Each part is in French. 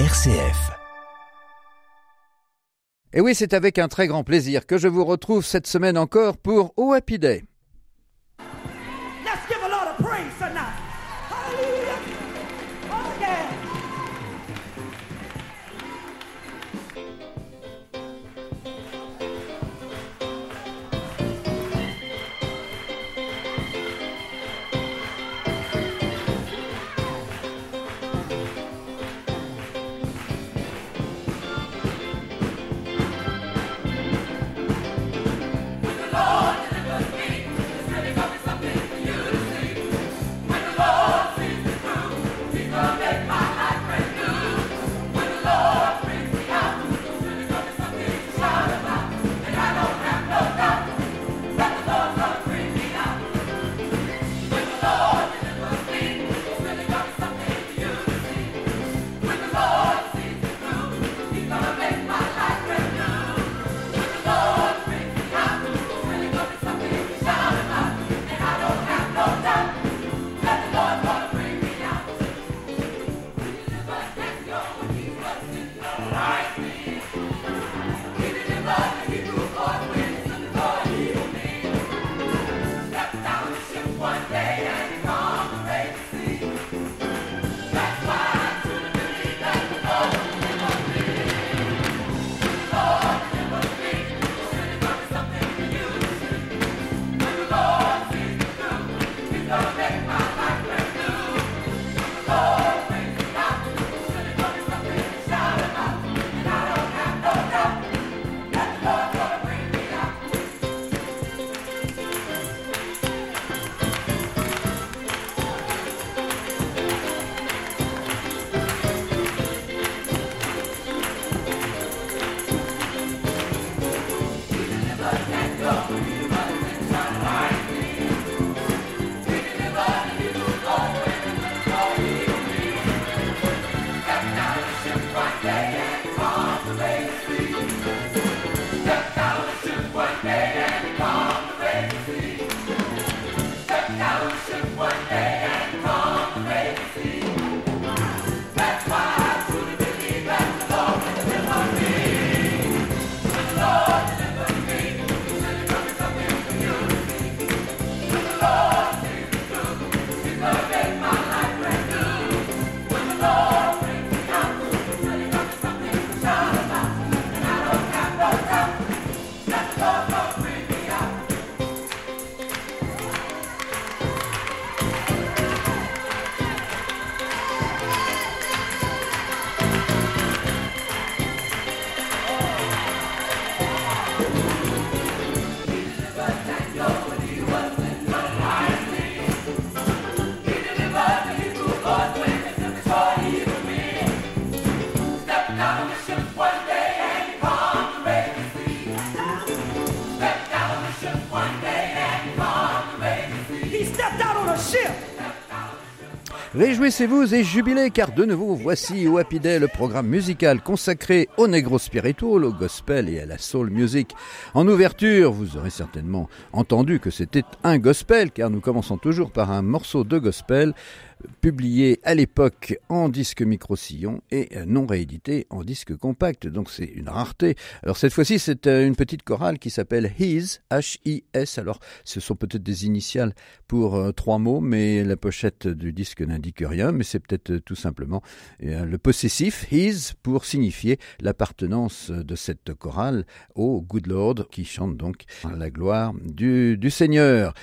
RCF. Et oui, c'est avec un très grand plaisir que je vous retrouve cette semaine encore pour Oh Happy Day. Réjouissez-vous et jubilez car de nouveau voici au Happy le programme musical consacré au negro spiritual, au gospel et à la soul music. En ouverture, vous aurez certainement entendu que c'était un gospel car nous commençons toujours par un morceau de gospel publié à l'époque en disque micro-sillon et non réédité en disque compact, donc c'est une rareté. Alors cette fois-ci, c'est euh, une petite chorale qui s'appelle His, H-I-S. Alors ce sont peut-être des initiales pour euh, trois mots, mais la pochette du disque n'indique rien, mais c'est peut-être euh, tout simplement le possessif His pour signifier l'appartenance de cette chorale au Good Lord qui chante donc la gloire du, Seigneur.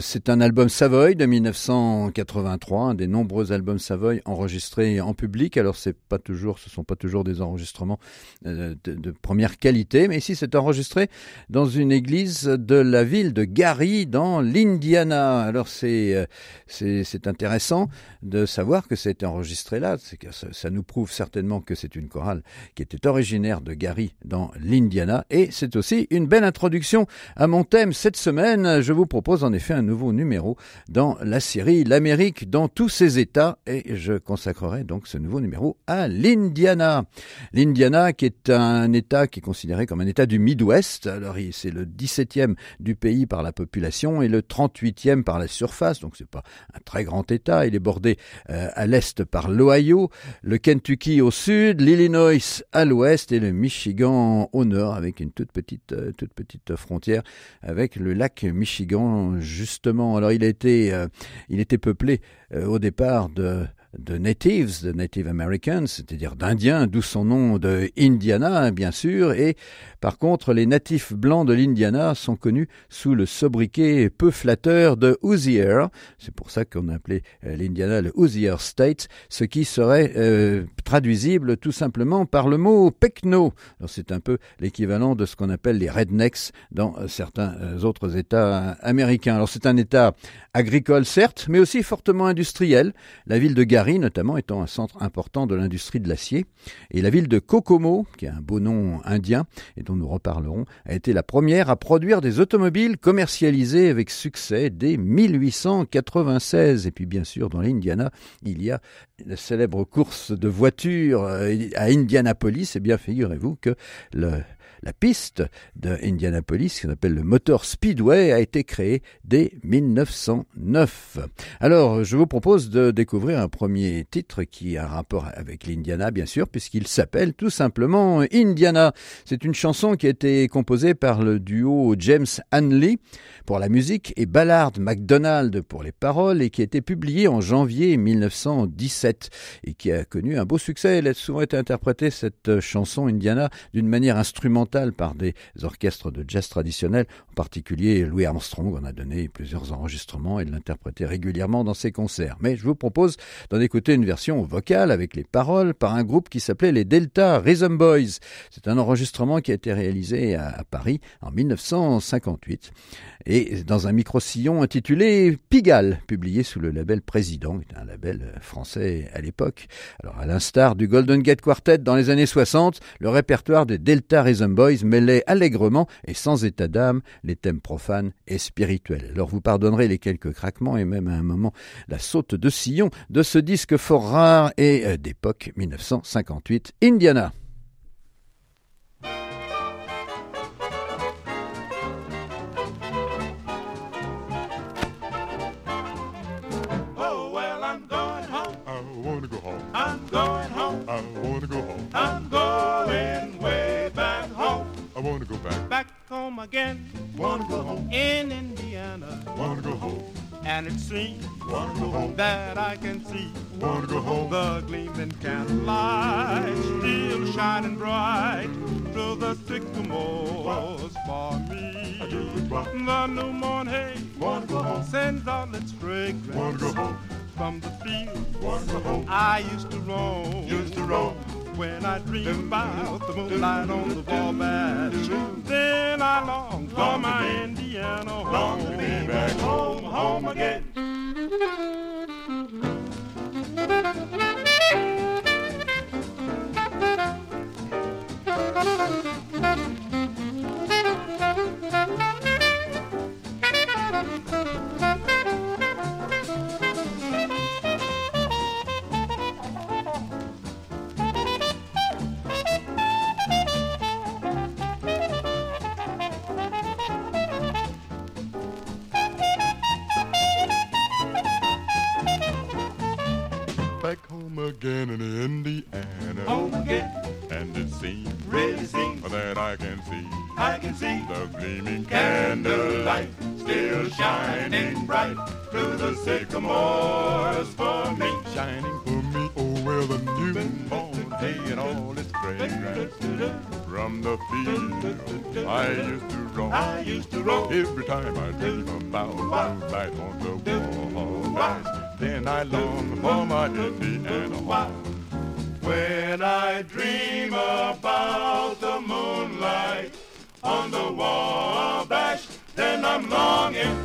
C'est un album Savoy de 1983, des nombreux albums Savoy enregistrés en public. Alors c'est pas toujours, ce sont pas toujours des enregistrements euh, de, première qualité, mais ici c'est enregistré dans une église de la ville de Gary dans l'Indiana. Alors c'est euh, c'est c'est intéressant de savoir que été enregistré là. C'est ça, ça nous prouve certainement que c'est une chorale qui était originaire de Gary dans l'Indiana et c'est aussi une belle introduction à mon thème cette semaine. Je vous propose en effet un nouveau numéro dans la série L'Amérique dans tous ces États et je consacrerai donc ce nouveau numéro à l'Indiana. L'Indiana qui est un État qui est considéré comme un État du Midwest. Alors c'est le 17e du pays par la population et le 38e par la surface, donc c'est pas un très grand État. Il est bordé euh, à l'est par l'Ohio, le Kentucky au sud, l'Illinois à l'ouest et le Michigan au nord avec une toute petite, euh, toute petite frontière avec le lac Michigan justement. Alors il a euh, il était peuplé au départ de de natives, de Native Americans, c'est-à-dire d'Indiens, d'où son nom de Indiana, bien sûr, et par contre, les natifs blancs de l'Indiana sont connus sous le sobriquet peu flatteur de Hoosier. C'est pour ça qu'on appelait euh, l'Indiana le Hoosier State, ce qui serait euh, traduisible tout simplement par le mot pecno. C'est un peu l'équivalent de ce qu'on appelle les rednecks dans euh, certains autres États américains. Alors c'est un État agricole certes, mais aussi fortement industriel. La ville de Gary notamment étant un centre important de l'industrie de l'acier, et la ville de Kokomo, qui a un beau nom indien, dont nous reparlerons, a été la première à produire des automobiles commercialisées avec succès dès 1896. Et puis bien sûr, dans l'Indiana, il y a la célèbre course de voitures euh, à Indianapolis. Et bien, figurez-vous que le, la piste de Indianapolis, qu'on appelle le Motor Speedway, a été créée dès 1909. Alors, je vous propose de découvrir un premier titre qui a un rapport avec l'Indiana, bien sûr, puisqu'il s'appelle tout simplement Indiana. C'est une chanson qui a été composée par le duo James Hanley pour la musique et Ballard MacDonald pour les paroles et qui a été publiée en janvier 1917 et qui a connu un beau succès. Elle a souvent été interprétée, cette chanson Indiana, d'une manière instrumentale par des orchestres de jazz traditionnels, en particulier Louis Armstrong en a donné plusieurs enregistrements et l'interprétait régulièrement dans ses concerts. Mais je vous propose d'en écouter une version vocale avec les paroles par un groupe qui s'appelait les Delta Rhythm Boys. C'est un enregistrement qui a été réalisé à, Paris en 1958 et dans un micro-sillon intitulé Pigalle, publié sous le label Président, un label français à l'époque. Alors à l'instar du Golden Gate Quartet dans les années 60, le répertoire des Delta Rhythm Boys mêlait allègrement et sans état d'âme les thèmes profanes et spirituels. Alors vous pardonnerez les quelques craquements et même à un moment la saute de sillon de ce disque fort rare et euh, d'époque 1958, Indiana. Home again. Wanna go home in Indiana. Wanna go home. And it seems Wanna go home. that I can see Wanna go home. the gleaming candlelight still shining bright through the sycamores for me. The new morn hay Wanna go home. sends all its fragrance Wanna go home. from the fields Wanna go home. I used to roam. Used to roam. When I dream about the moonlight on the Wabash, then I long for my Indiana home. Long to be back home, home again. Used to roam. I used to roam Every time I dream about moonlight on the wall, then I long for my Indiana home. when I dream about the moonlight on the Wabash. Then I'm longing,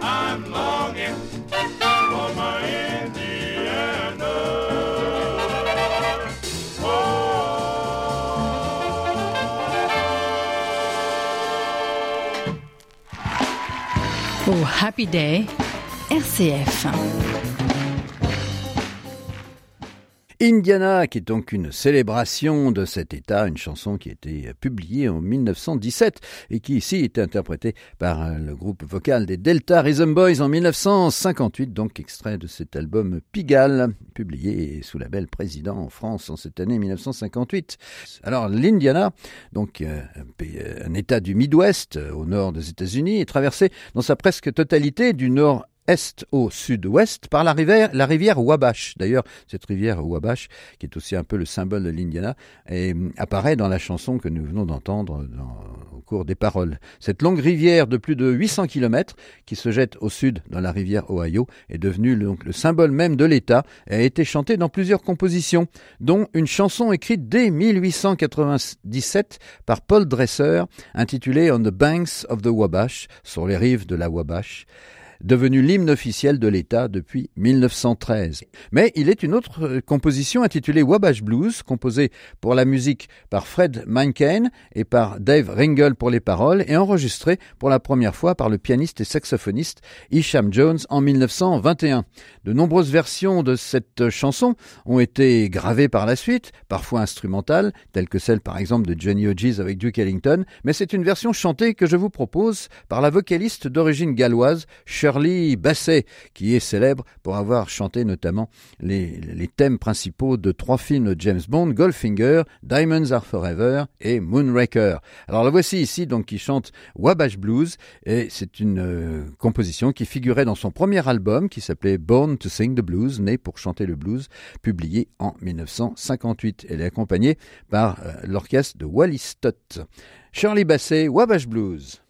I'm longing for my Indiana. Happy Day, RCF. Indiana, qui est donc une célébration de cet État, une chanson qui a été publiée en 1917 et qui ici était interprétée par le groupe vocal des Delta Rhythm Boys en 1958, donc extrait de cet album Pigalle, publié sous la belle Président en France en cette année 1958. Alors l'Indiana, donc euh, un État du Midwest au nord des États-Unis, est traversé dans sa presque totalité du nord est au sud-ouest par la rivière, la rivière Wabash. D'ailleurs, cette rivière Wabash, qui est aussi un peu le symbole de l'Indiana, apparaît dans la chanson que nous venons d'entendre au cours des paroles. Cette longue rivière de plus de 800 km, qui se jette au sud dans la rivière Ohio, est devenue le, le symbole même de l'État et a été chantée dans plusieurs compositions, dont une chanson écrite dès 1897 par Paul Dresser, intitulée On the Banks of the Wabash, sur les rives de la Wabash devenu l'hymne officiel de l'État depuis 1913. Mais il est une autre euh, composition intitulée Wabash Blues, composée pour la musique par Fred Menken et par Dave Ringel pour les paroles et enregistrée pour la première fois par le pianiste et saxophoniste Isham Jones en 1921. De nombreuses versions de cette chanson ont été gravées par la suite, parfois instrumentales, telles que celle par exemple de Johnny Hodges avec Duke Ellington, mais c'est une version chantée que je vous propose par la vocaliste d'origine galloise Shirley Bassey, qui est célèbre pour avoir chanté notamment les, thèmes principaux de trois films de James Bond, Goldfinger, Diamonds Are Forever et Moonraker. Alors la voici ici donc qui chante Wabash Blues et c'est une euh, composition qui figurait dans son premier album qui s'appelait Born to Sing the Blues, né pour chanter le blues, publié en 1958. Elle est accompagnée par euh, l'orchestre de Wally Stott. Shirley Bassey, Wabash Blues.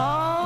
Oh,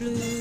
Wabash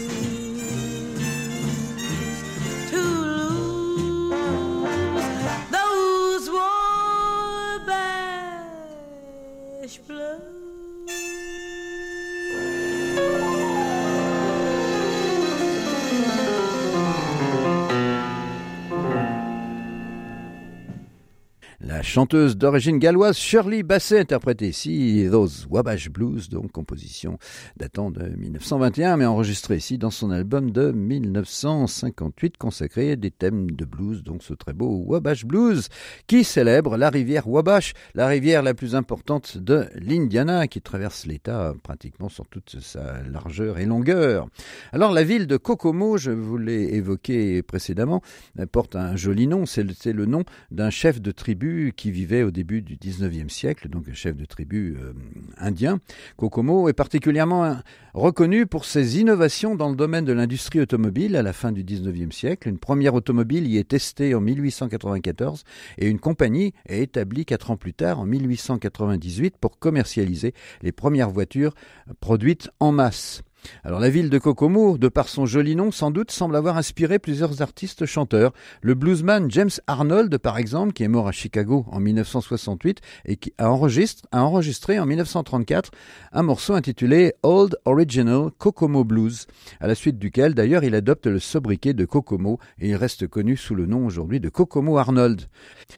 chanteuse d'origine galloise Shirley Bassey interprétait ici Those Wabash Blues, donc composition datant de 1921, mais enregistrée ici dans son album de 1958 consacré à des thèmes de blues, donc ce très beau Wabash Blues qui célèbre la rivière Wabash, la rivière la plus importante de l'Indiana qui traverse l'État pratiquement sur toute sa largeur et longueur. Alors la ville de Kokomo, je vous l'ai évoqué précédemment, porte un joli nom, c'est le, nom d'un chef de tribu tribu vivait au début du 19e siècle, donc chef de tribu euh, indien. Kokomo est particulièrement euh, reconnu pour ses innovations dans le domaine de l'industrie automobile à la fin du 19e siècle. Une première automobile y est testée en 1894 et une compagnie est établie quatre ans plus tard, en 1898, pour commercialiser les premières voitures produites en masse. Alors la ville de Kokomo, de par son joli nom, sans doute semble avoir inspiré plusieurs artistes chanteurs. Le bluesman James Arnold, par exemple, qui est mort à Chicago en 1968 et qui a enregistré, a enregistré en 1934 un morceau intitulé Old Original Kokomo Blues, à la suite duquel d'ailleurs il adopte le sobriquet de Kokomo et il reste connu sous le nom aujourd'hui de Kokomo Arnold.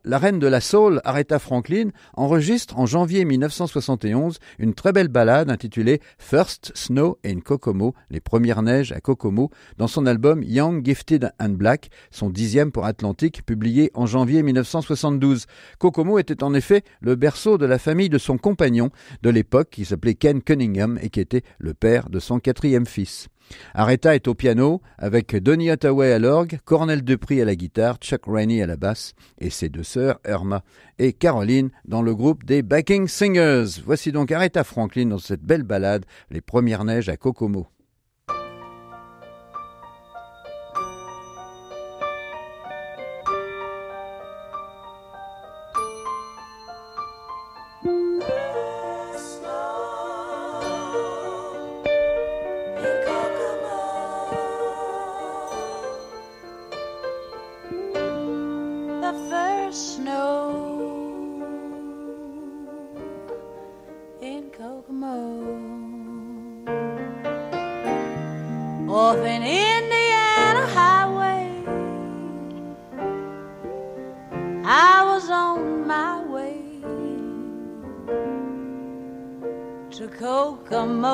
La reine de la soul, Aretha Franklin, enregistre en janvier 1971 une très belle ballade intitulée First Snow in Kokomo, les premières neiges à Kokomo, dans son album Young, Gifted and Black, son dixième pour Atlantic, publié en janvier 1972. Kokomo était en effet le berceau de la famille de son compagnon de l'époque, qui s'appelait Ken Cunningham et qui était le père de son quatrième fils. Aretha est au piano, avec Donny Hathaway à l'orgue, Cornel Depri à la guitare, Chuck Rainey à la basse, et ses deux sœurs, Irma et Caroline, dans le groupe des Backing Singers. Voici donc Aretha Franklin dans cette belle ballade, Les premières neiges à Kokomo. Off an Indiana highway, I was on my way to Kokomo.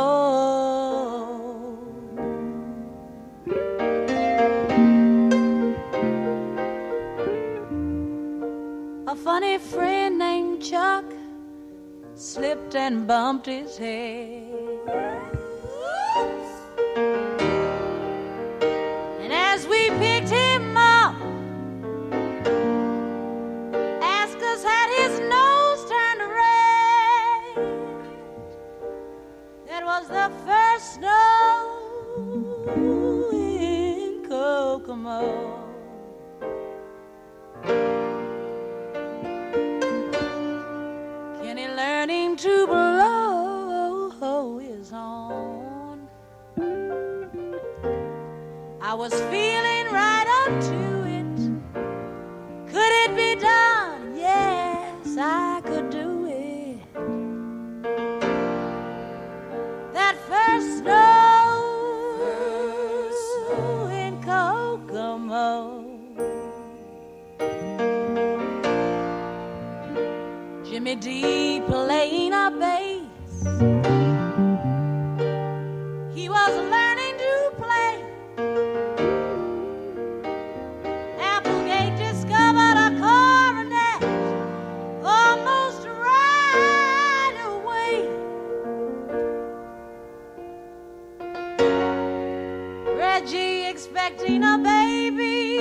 A funny friend named Chuck slipped and bumped his head. Kokomo. Reggie expecting a baby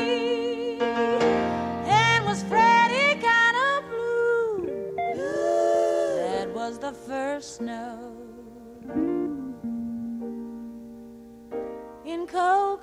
and was Freddie kind of blue. That was the first snow in Kokomo.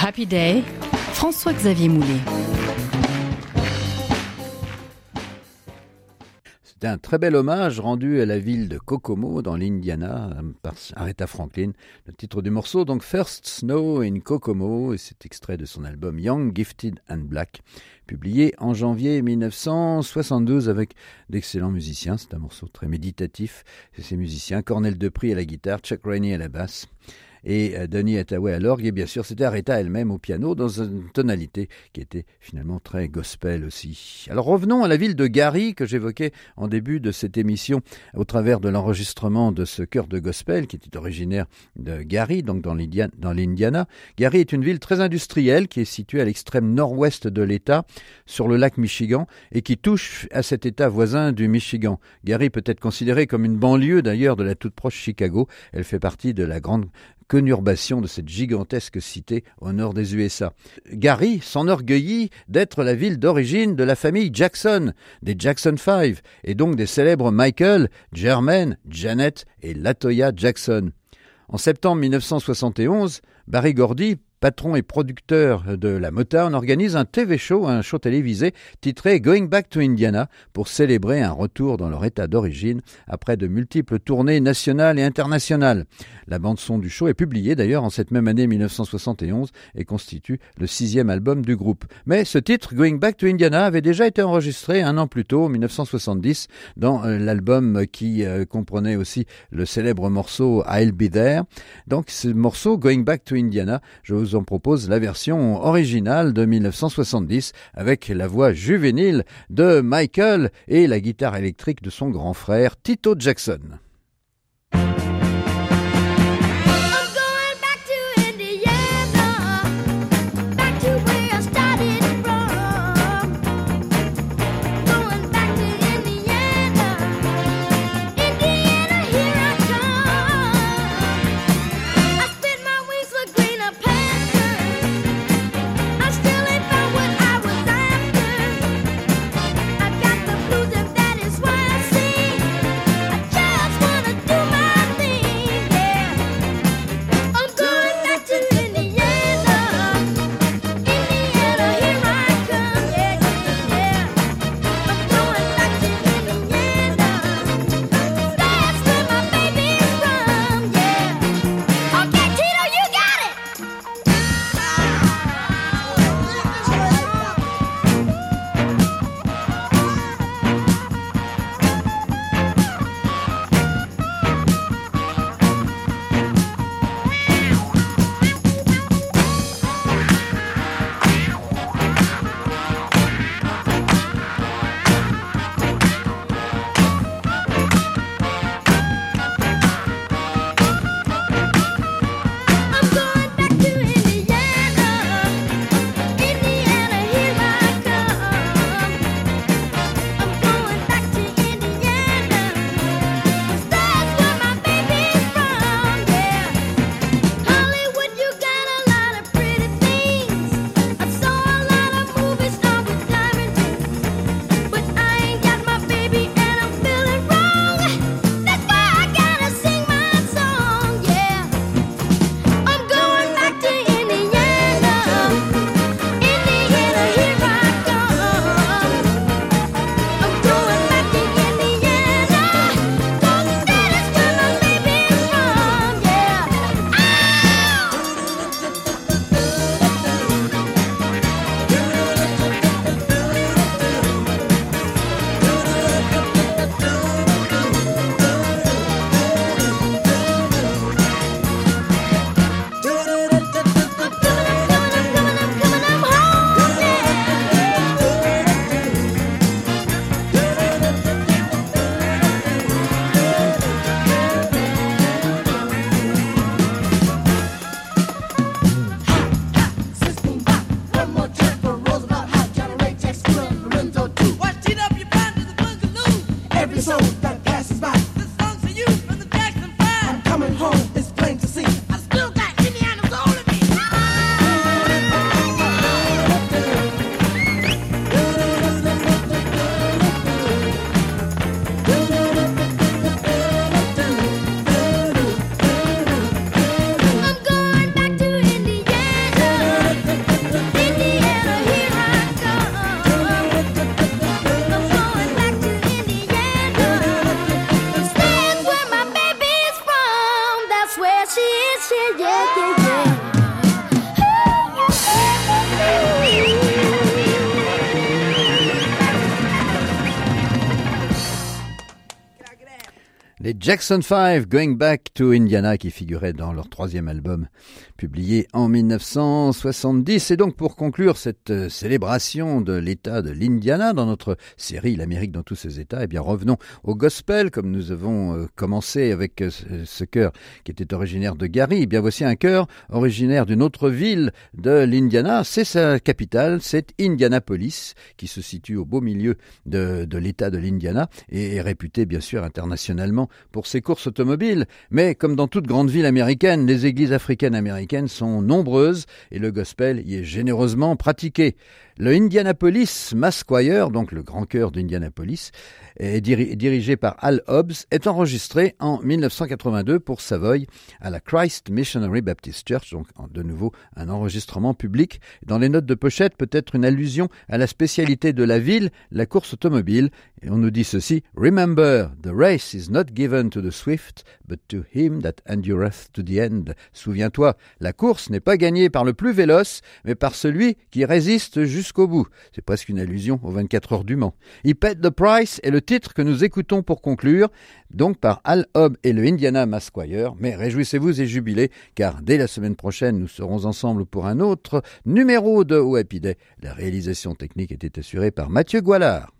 Happy Day, François-Xavier Moulet. C'était un très bel hommage rendu à la ville de Kokomo dans l'Indiana par Aretha Franklin. Le titre du morceau, donc First Snow in Kokomo, et c'est extrait de son album Young, Gifted and Black, publié en janvier 1972 avec d'excellents musiciens. C'est un morceau très méditatif. C'est ces musiciens, Cornel Depri à la guitare, Chuck Rainey à la basse et euh, Denis Hathaway à l'orgue, et bien sûr c'était Aretha elle-même au piano dans une tonalité qui était finalement très gospel aussi. Alors revenons à la ville de Gary que j'évoquais en début de cette émission au travers de l'enregistrement de ce chœur de gospel qui était originaire de Gary, donc dans l'Indiana. Gary est une ville très industrielle qui est située à l'extrême nord-ouest de l'État, sur le lac Michigan, et qui touche à cet État voisin du Michigan. Gary peut être considérée comme une banlieue d'ailleurs de la toute proche Chicago. Elle fait partie de la grande conurbation de cette gigantesque cité au nord des USA. Gary s'enorgueillit d'être la ville d'origine de la famille Jackson, des Jackson Five, et donc des célèbres Michael, Jermaine, Janet et Latoya Jackson. En septembre 1971, Barry Gordy patron et producteur de la Motown, organise un TV show, un show télévisé titré Going Back to Indiana pour célébrer un retour dans leur état d'origine après de multiples tournées nationales et internationales. La bande-son du show est publiée d'ailleurs en cette même année 1971 et constitue le sixième album du groupe. Mais ce titre, Going Back to Indiana, avait déjà été enregistré un an plus tôt, en 1970, dans euh, l'album qui euh, comprenait aussi le célèbre morceau I'll Be There. Donc ce morceau, Going Back to Indiana, je vous en propose la version originale de 1970 avec la voix juvénile de Michael et la guitare électrique de son grand frère Tito Jackson. It's your Jackson 5 Going Back to Indiana qui figuraient dans leur troisième album publié en 1970. Et donc pour conclure cette euh, célébration de l'État de l'Indiana dans notre série L'Amérique dans tous ses États, eh bien revenons au gospel comme nous avons euh, commencé avec euh, ce chœur qui était originaire de Gary. Eh bien voici un chœur originaire d'une autre ville de l'Indiana. C'est sa capitale, c'est Indianapolis qui se situe au beau milieu de l'État de l'Indiana et est réputé bien sûr internationalement pour ses courses automobiles, mais comme dans toute grande ville américaine, les églises africaines américaines sont nombreuses et le gospel y est généreusement pratiqué. Le Indianapolis Mass Choir, donc le grand chœur d'Indianapolis, dirigé par Al Hobbs, est enregistré en 1982 pour Savoy à la Christ Missionary Baptist Church, donc de nouveau un enregistrement public. Dans les notes de pochette, peut-être une allusion à la spécialité de la ville, la course automobile. Et on nous dit ceci, Remember, the race is not given to the swift, but to him that endureth to the end. Souviens-toi, la course n'est pas gagnée par le plus véloce, mais par celui qui résiste jusqu'au jusqu'au bout. C'est presque une allusion aux 24 heures du Mans. He the Price est le titre que nous écoutons pour conclure, donc par Al Hobb et le Indiana Masquire. Mais réjouissez-vous et jubilez, car dès la semaine prochaine, nous serons ensemble pour un autre numéro de Happy Day. La réalisation technique était assurée par Mathieu Goualard.